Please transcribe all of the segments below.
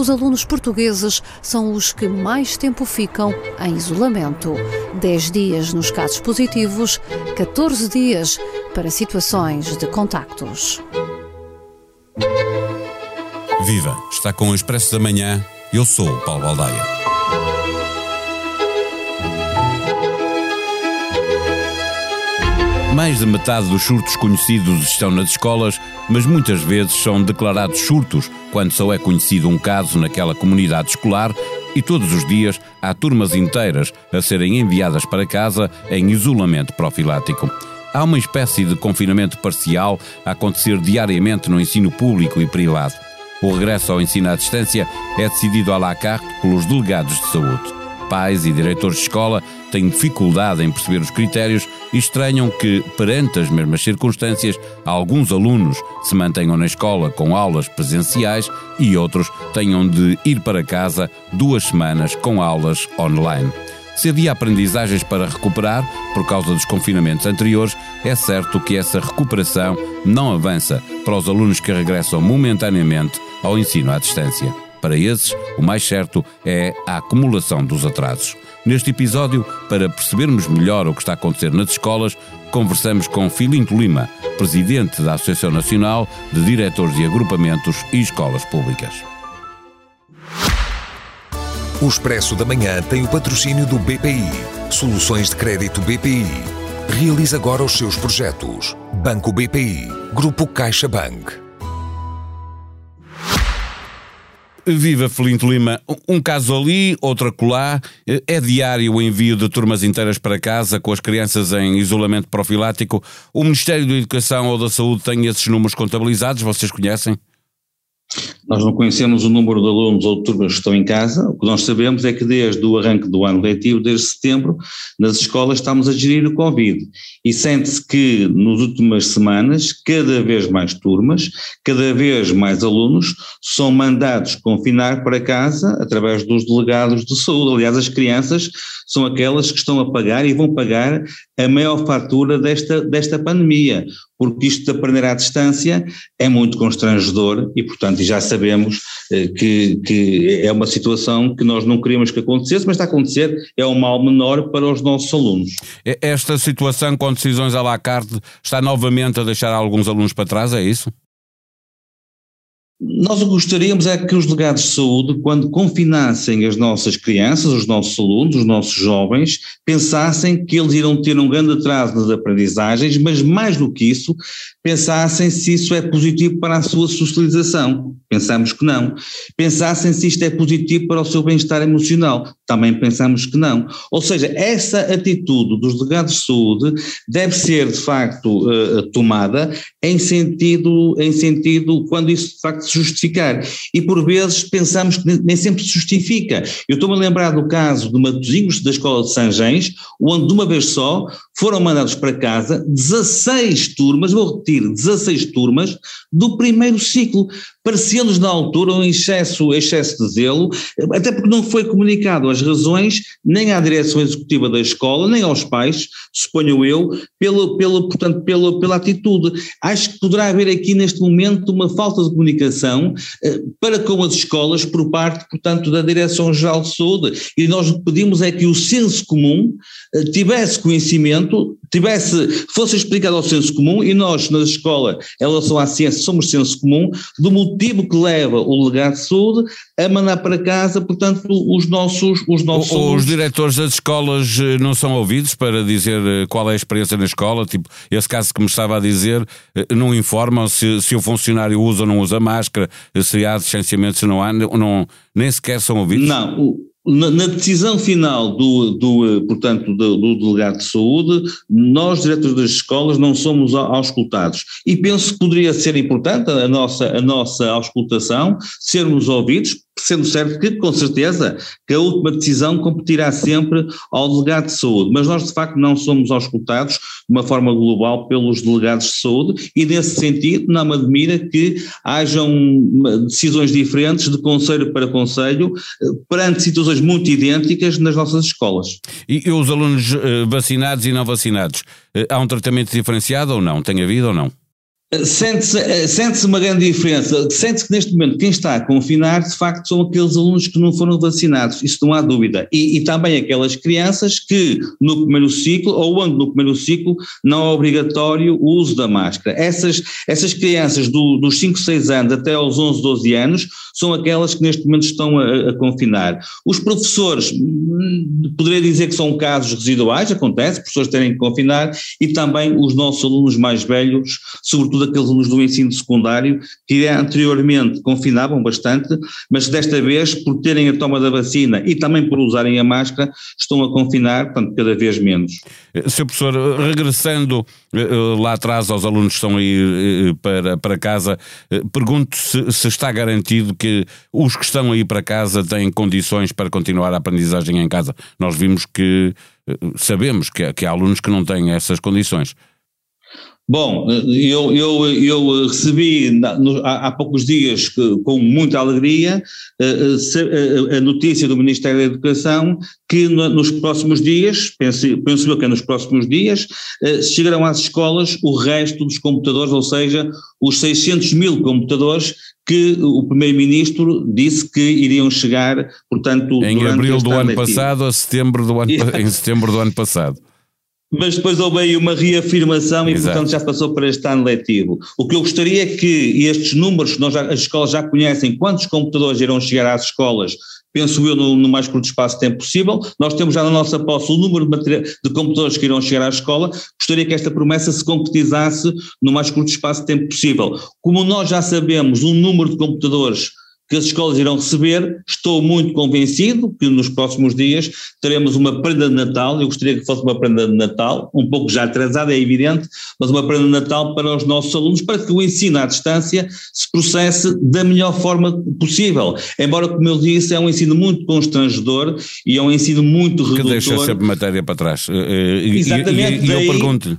os alunos portugueses são os que mais tempo ficam em isolamento. 10 dias nos casos positivos, 14 dias para situações de contactos. Viva! Está com o Expresso da Manhã. Eu sou o Paulo Baldaia. Mais de metade dos surtos conhecidos estão nas escolas, mas muitas vezes são declarados surtos quando só é conhecido um caso naquela comunidade escolar e todos os dias há turmas inteiras a serem enviadas para casa em isolamento profilático. Há uma espécie de confinamento parcial a acontecer diariamente no ensino público e privado. O regresso ao ensino à distância é decidido à la carte pelos delegados de saúde. Pais e diretores de escola têm dificuldade em perceber os critérios e estranham que, perante as mesmas circunstâncias, alguns alunos se mantenham na escola com aulas presenciais e outros tenham de ir para casa duas semanas com aulas online. Se havia aprendizagens para recuperar por causa dos confinamentos anteriores, é certo que essa recuperação não avança para os alunos que regressam momentaneamente ao ensino à distância. Para esses, o mais certo é a acumulação dos atrasos. Neste episódio, para percebermos melhor o que está a acontecer nas escolas, conversamos com Filinto Lima, presidente da Associação Nacional de Diretores de Agrupamentos e Escolas Públicas. O Expresso da Manhã tem o patrocínio do BPI. Soluções de crédito BPI. Realize agora os seus projetos. Banco BPI. Grupo CaixaBank. Viva Felinto Lima, um caso ali, outro acolá. É diário o envio de turmas inteiras para casa com as crianças em isolamento profilático. O Ministério da Educação ou da Saúde tem esses números contabilizados, vocês conhecem? Nós não conhecemos o número de alunos ou de turmas que estão em casa, o que nós sabemos é que desde o arranque do ano letivo, desde setembro, nas escolas estamos a gerir o Covid. E sente-se que nas últimas semanas cada vez mais turmas, cada vez mais alunos são mandados confinar para casa através dos delegados de saúde. Aliás, as crianças são aquelas que estão a pagar e vão pagar a maior fatura desta, desta pandemia, porque isto de aprender à distância é muito constrangedor e, portanto, já sabemos eh, que, que é uma situação que nós não queríamos que acontecesse, mas está a acontecer, é um mal menor para os nossos alunos. Esta situação com decisões à la carte está novamente a deixar alguns alunos para trás, é isso? Nós gostaríamos é que os delegados de saúde, quando confinassem as nossas crianças, os nossos alunos, os nossos jovens, pensassem que eles irão ter um grande atraso nas aprendizagens, mas mais do que isso, pensassem se isso é positivo para a sua socialização. Pensamos que não. Pensassem se isto é positivo para o seu bem-estar emocional. Também pensamos que não. Ou seja, essa atitude dos delegados de saúde deve ser, de facto, uh, tomada em sentido, em sentido, quando isso de facto justificar. E por vezes pensamos que nem sempre se justifica. Eu estou-me a lembrar do caso de Matosinhos da Escola de Sanjens, onde de uma vez só foram mandados para casa 16 turmas, vou repetir, 16 turmas do primeiro ciclo. Parecia-nos na altura um excesso, excesso de zelo, até porque não foi comunicado as razões nem à direção executiva da escola, nem aos pais, suponho eu, pelo, pelo, portanto, pela, pela atitude. Acho que poderá haver aqui neste momento uma falta de comunicação eh, para com as escolas por parte, portanto, da Direção-Geral de Saúde. E nós o que pedimos é que o senso comum eh, tivesse conhecimento, tivesse, fosse explicado ao senso comum e nós, na escola, em relação à ciência, somos senso comum, do motivo que leva o legado de saúde a mandar para casa, portanto, os nossos. Os, nossos os, os diretores das escolas eh, não são ouvidos para dizer qual é a experiência na escola? Tipo, esse caso que me estava a dizer, não informam se, se o funcionário usa ou não usa máscara, se há distanciamento, se não há, não, nem sequer são ouvidos? Não, na, na, decisão final do, do eh, portanto, do, do, delegado de saúde, nós, diretores das escolas, não somos auscultados. E penso que poderia ser importante a nossa, a nossa auscultação, sermos ouvidos, sendo certo que, com certeza, que a última decisão competirá sempre ao delegado de saúde, mas nós de facto não somos auscultados de uma forma global pelos delegados de saúde e nesse sentido não me admira que hajam decisões diferentes de conselho para conselho eh, perante situações muito idênticas nas nossas escolas. E, e os alunos eh, vacinados e não vacinados, eh, há um tratamento diferenciado ou não? Tem havido ou não? Sente-se eh, sente uma grande diferença. Sente-se que neste momento quem está a confinar, de facto, são aqueles alunos que não foram vacinados, isso não há dúvida. E, e também aquelas crianças que no primeiro ciclo, ou onde no primeiro ciclo, não é obrigatório o uso da máscara. Essas, essas crianças do, dos 5, 6 anos até aos 11, 12 anos são aquelas que neste momento estão a, a confinar. Os professores, hum, poderia dizer que são casos residuais, acontece, professores terem que confinar, e também os nossos alunos mais velhos, sobretudo sobretudo aqueles alunos do ensino secundário, que anteriormente confinavam bastante, mas desta vez, por terem a toma da vacina e também por usarem a máscara, estão a confinar, portanto, cada vez menos. Eh, Sr. Professor, regressando eh, eh, lá atrás aos alunos que estão aí para, para casa, pergunto se, se está garantido que os que estão aí para casa têm condições para continuar a aprendizagem em casa. Nós vimos que sabemos que, que há alunos que não têm essas condições. Bom, eu, eu, eu recebi há, poucos dias com muita alegria eh, eh, a notícia do Ministério da Educação que nos próximos dias, penso, penso eu que é nos próximos dias, eh, chegarão às escolas o resto dos computadores, ou seja, os 600 mil computadores que o Primeiro-Ministro disse que iriam chegar, portanto, em abril do ano passado a setembro do ano, em setembro do ano passado. Mas depois houve aí uma reafirmação Exato. e, portanto, já passou para este ano letivo. O que eu gostaria é que estes números, que nós já, as escolas já conhecem, quantos computadores irão chegar às escolas, penso eu, no, no, mais curto espaço de tempo possível. Nós temos já na nossa posse o número de, de, computadores que irão chegar à escola. Gostaria que esta promessa se concretizasse no mais curto espaço de tempo possível. Como nós já sabemos o número de computadores que as escolas irão receber. Estou muito convencido que nos próximos dias teremos uma prenda de Natal. Eu gostaria que fosse uma prenda de Natal, um pouco já atrasada, é evidente, mas uma prenda de Natal para os nossos alunos, para que o ensino à distância se processe da melhor forma possível. Embora, como eu disse, é um ensino muito constrangedor e é um ensino muito redutor. Que deixa sempre matéria para trás. Eh, eh, Exatamente. E, e, e eu pergunto-lhe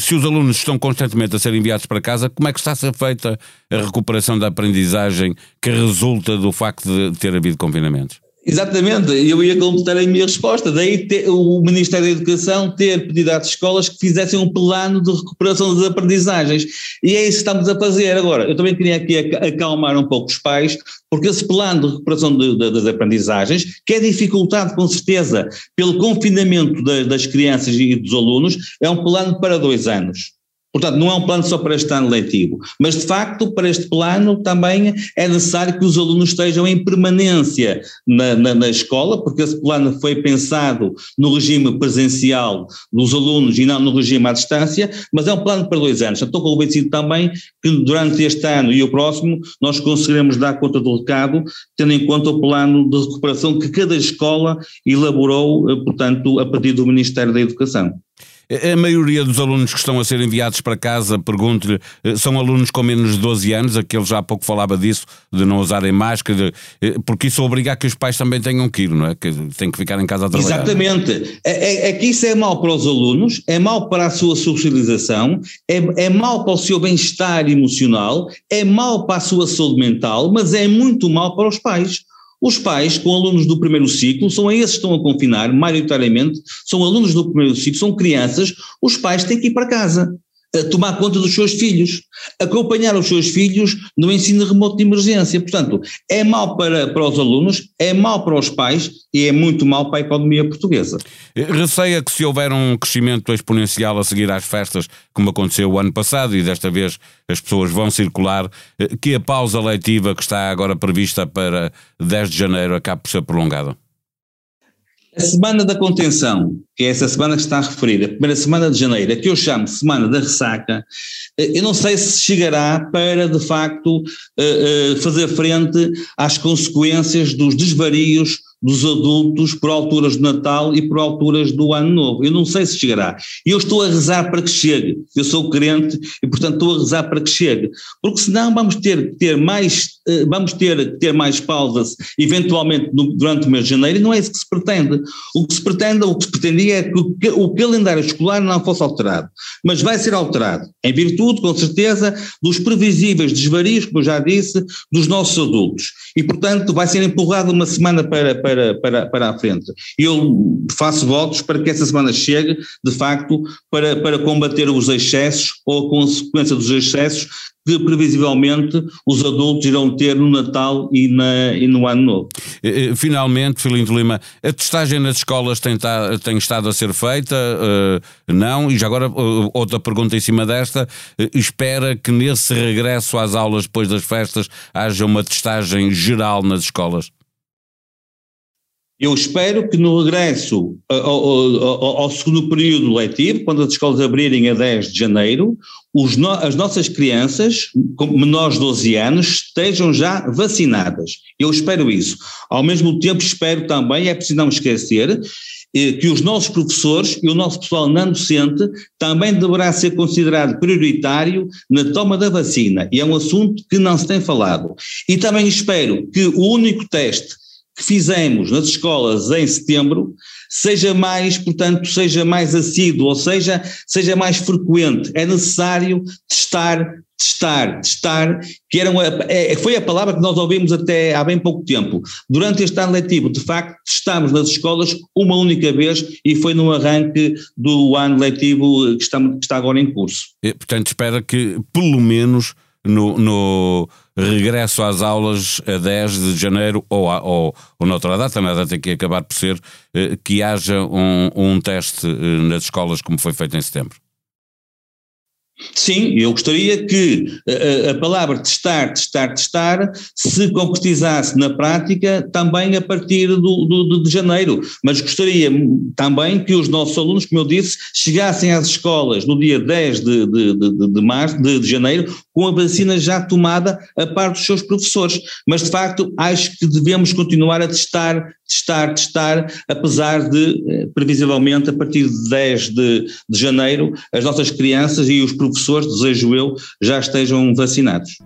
se os alunos estão constantemente a ser enviados para casa, como é que está a ser feita a recuperação da aprendizagem que resulta do facto de ter havido confinamentos? Exatamente, eu ia completar a minha resposta. Daí ter, o Ministério da Educação ter pedido às escolas que fizessem um plano de recuperação das aprendizagens. E é isso que estamos a fazer. Agora, eu também queria aqui acalmar um pouco os pais, porque esse plano de recuperação de, de, das aprendizagens, que é dificultado com certeza pelo confinamento de, das crianças e dos alunos, é um plano para dois anos. Portanto, não é um plano só para este ano letivo, mas de facto, para este plano também é necessário que os alunos estejam em permanência na, na, na, escola, porque esse plano foi pensado no regime presencial dos alunos e não no regime à distância, mas é um plano para dois anos. Estou convencido também que durante este ano e o próximo nós conseguiremos dar conta do recado, tendo em conta o plano de recuperação que cada escola elaborou, eh, portanto, a partir do Ministério da Educação. A maioria dos alunos que estão a ser enviados para casa, pergunto-lhe, eh, são alunos com menos de 12 anos, aquele já há pouco falava disso, de não usarem máscara, eh, porque isso obriga a que os pais também tenham que ir, não é? Que têm que ficar em casa a trabalhar. Exatamente. É, é, é que isso é mau para os alunos, é mau para a sua socialização, é, é mau para o seu bem-estar emocional, é mau para a sua saúde mental, mas é muito mau para os pais. Os pais, com alunos do primeiro ciclo, são esses que estão a confinar, maioritariamente, são alunos do primeiro ciclo, são crianças, os pais têm que ir para casa tomar conta dos seus filhos, acompanhar os seus filhos no ensino remoto de emergência. Portanto, é mau para, para os alunos, é mau para os pais e é muito mau para a economia portuguesa. Receia que se houver um crescimento exponencial a seguir às festas, como aconteceu o ano passado e desta vez as pessoas vão circular, eh, que a pausa leitiva que está agora prevista para 10 de janeiro acabe por ser prolongada? A semana da contenção, que é essa semana que está referida, a primeira semana de janeiro, a que eu chamo semana da ressaca, eh, eu não sei se chegará para, de facto, eh, eh, fazer frente às consequências dos desvarios dos adultos por alturas de Natal e por alturas do Ano Novo. Eu não sei se chegará. E eu estou a rezar para que chegue. Eu sou crente e, portanto, estou a rezar para que chegue. Porque senão vamos ter que ter mais, eh, vamos ter ter mais pausas, eventualmente durante o mês de janeiro, e não é isso que se pretende. O que se pretende, o que se pretendia é que o calendário escolar não fosse alterado. Mas vai ser alterado, em virtude, com certeza, dos previsíveis desvarios, como eu já disse, dos nossos adultos. E, portanto, vai ser empurrado uma semana para, para para, para, para a frente. Eu faço votos para que essa semana chegue, de facto, para, para combater os excessos ou a consequência dos excessos que previsivelmente os adultos irão ter no Natal e, na, e no Ano Novo. Finalmente, Filindo Lima, a testagem nas escolas tem, tem estado a ser feita? Uh, não? E já agora, uh, outra pergunta em cima desta, uh, espera que nesse regresso às aulas depois das festas haja uma testagem geral nas escolas? Eu espero que no regresso ao, ao, ao, segundo período letivo, quando as escolas abrirem a 10 de janeiro, no, as nossas crianças, menores de 12 anos, estejam já vacinadas. Eu espero isso. Ao mesmo tempo, espero também, é preciso não esquecer, eh, que os nossos professores e o nosso pessoal não docente também deverá ser considerado prioritário na toma da vacina. E é um assunto que não se tem falado. E também espero que o único teste fizemos nas escolas em setembro seja mais, portanto, seja mais assíduo, ou seja, seja mais frequente. É necessário testar, testar, testar, que era uma, é, foi a palavra que nós ouvimos até há bem pouco tempo. Durante este ano letivo, de facto, testámos nas escolas uma única vez e foi no arranque do ano letivo que está, que está agora em curso. E, portanto, espera que, pelo menos, no, no regresso às aulas a 10 de janeiro ou, a, ou, ou noutra data, nada tem que acabar por ser, eh, que haja um, um teste eh, nas escolas como foi feito em setembro. Sim, eu gostaria que a, a, palavra testar, testar, testar se concretizasse na prática também a partir do, do, de janeiro, mas gostaria também que os nossos alunos, como eu disse, chegassem às escolas no dia 10 de, de, de, de março, de, de janeiro, com a vacina já tomada a par dos seus professores. Mas de facto acho que devemos continuar a testar, testar, testar, apesar de, eh, previsivelmente, a partir de 10 de, de janeiro, as nossas crianças e os professores, desejo eu, já estejam vacinados.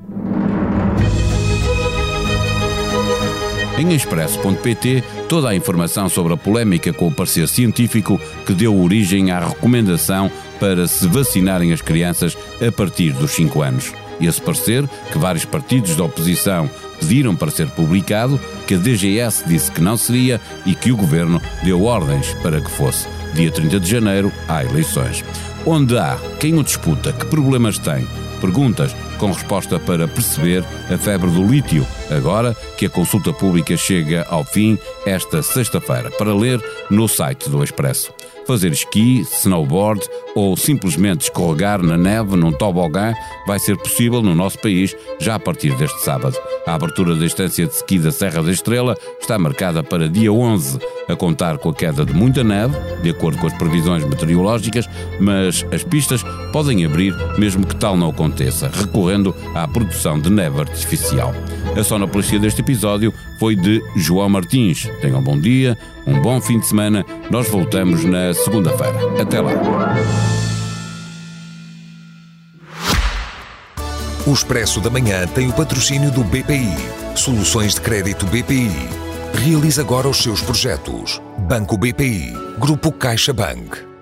Em expresso.pt, toda a informação sobre a polémica com o parecer científico que deu origem à recomendação para se vacinarem as crianças a partir dos 5 anos. Esse parecer, que vários partidos da oposição pediram para ser publicado, que a DGS disse que não seria e que o governo deu ordens para que fosse. Dia 30 de janeiro há eleições. Onde há quem o disputa, que problemas tem, perguntas com resposta para perceber a febre do lítio, agora que a consulta pública chega ao fim esta sexta-feira, para ler no site do Expresso. Fazer esqui, snowboard ou simplesmente escorregar na neve num tobogã vai ser possível no nosso país já a partir deste sábado. A abertura da estância de esqui da Serra da Estrela está marcada para dia 11, a contar com a queda de muita neve, de acordo com as previsões meteorológicas, mas as pistas podem abrir mesmo que tal não aconteça, recorrendo à produção de neve artificial. A sonoplastia deste episódio foi de João Martins. Tenham um bom dia, um bom fim de semana. Nós voltamos na segunda-feira. Até lá. O Expresso da Manhã tem o patrocínio do BPI. Soluções de crédito BPI. Realize agora os seus projetos. Banco BPI. Grupo CaixaBank.